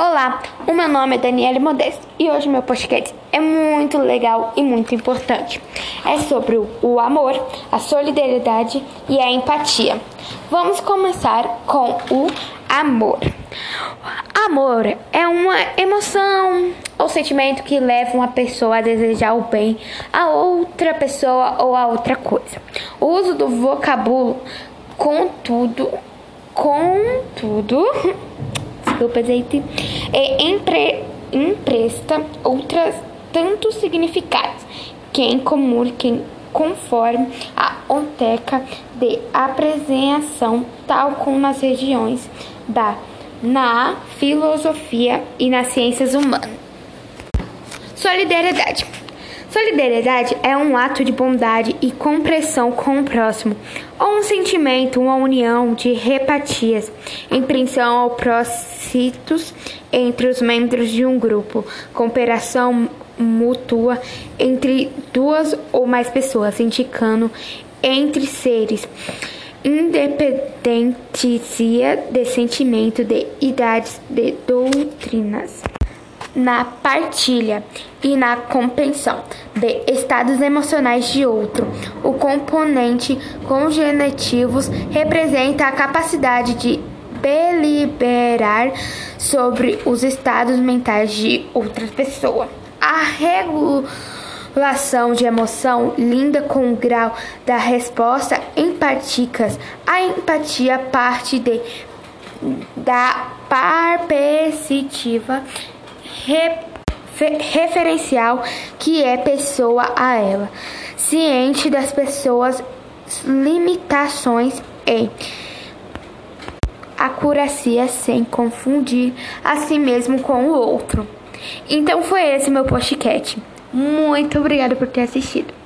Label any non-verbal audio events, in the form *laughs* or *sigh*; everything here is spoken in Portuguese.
Olá, o meu nome é Daniela Modesto e hoje meu podcast é muito legal e muito importante. É sobre o amor, a solidariedade e a empatia. Vamos começar com o amor. Amor é uma emoção ou sentimento que leva uma pessoa a desejar o bem a outra pessoa ou a outra coisa. O uso do vocábulo contudo, contudo *laughs* gente, é, empre, empresta outras tantos significados que em comum que conforme a onteca de apresentação, tal como nas regiões da na filosofia e nas ciências humanas. Solidariedade. Solidariedade é um ato de bondade e compreensão com o próximo, ou um sentimento, uma união de repatias, impressão ao prócitos entre os membros de um grupo, cooperação mútua entre duas ou mais pessoas, indicando entre seres independencia de sentimento, de idades, de doutrinas na partilha e na compreensão de estados emocionais de outro. O componente cognitivos representa a capacidade de deliberar sobre os estados mentais de outra pessoa. A regulação de emoção linda com o grau da resposta empáticas. A empatia parte de, da perspectiva referencial que é pessoa a ela, ciente das pessoas limitações e acuracia sem confundir a si mesmo com o outro. Então foi esse meu podcast. Muito obrigada por ter assistido.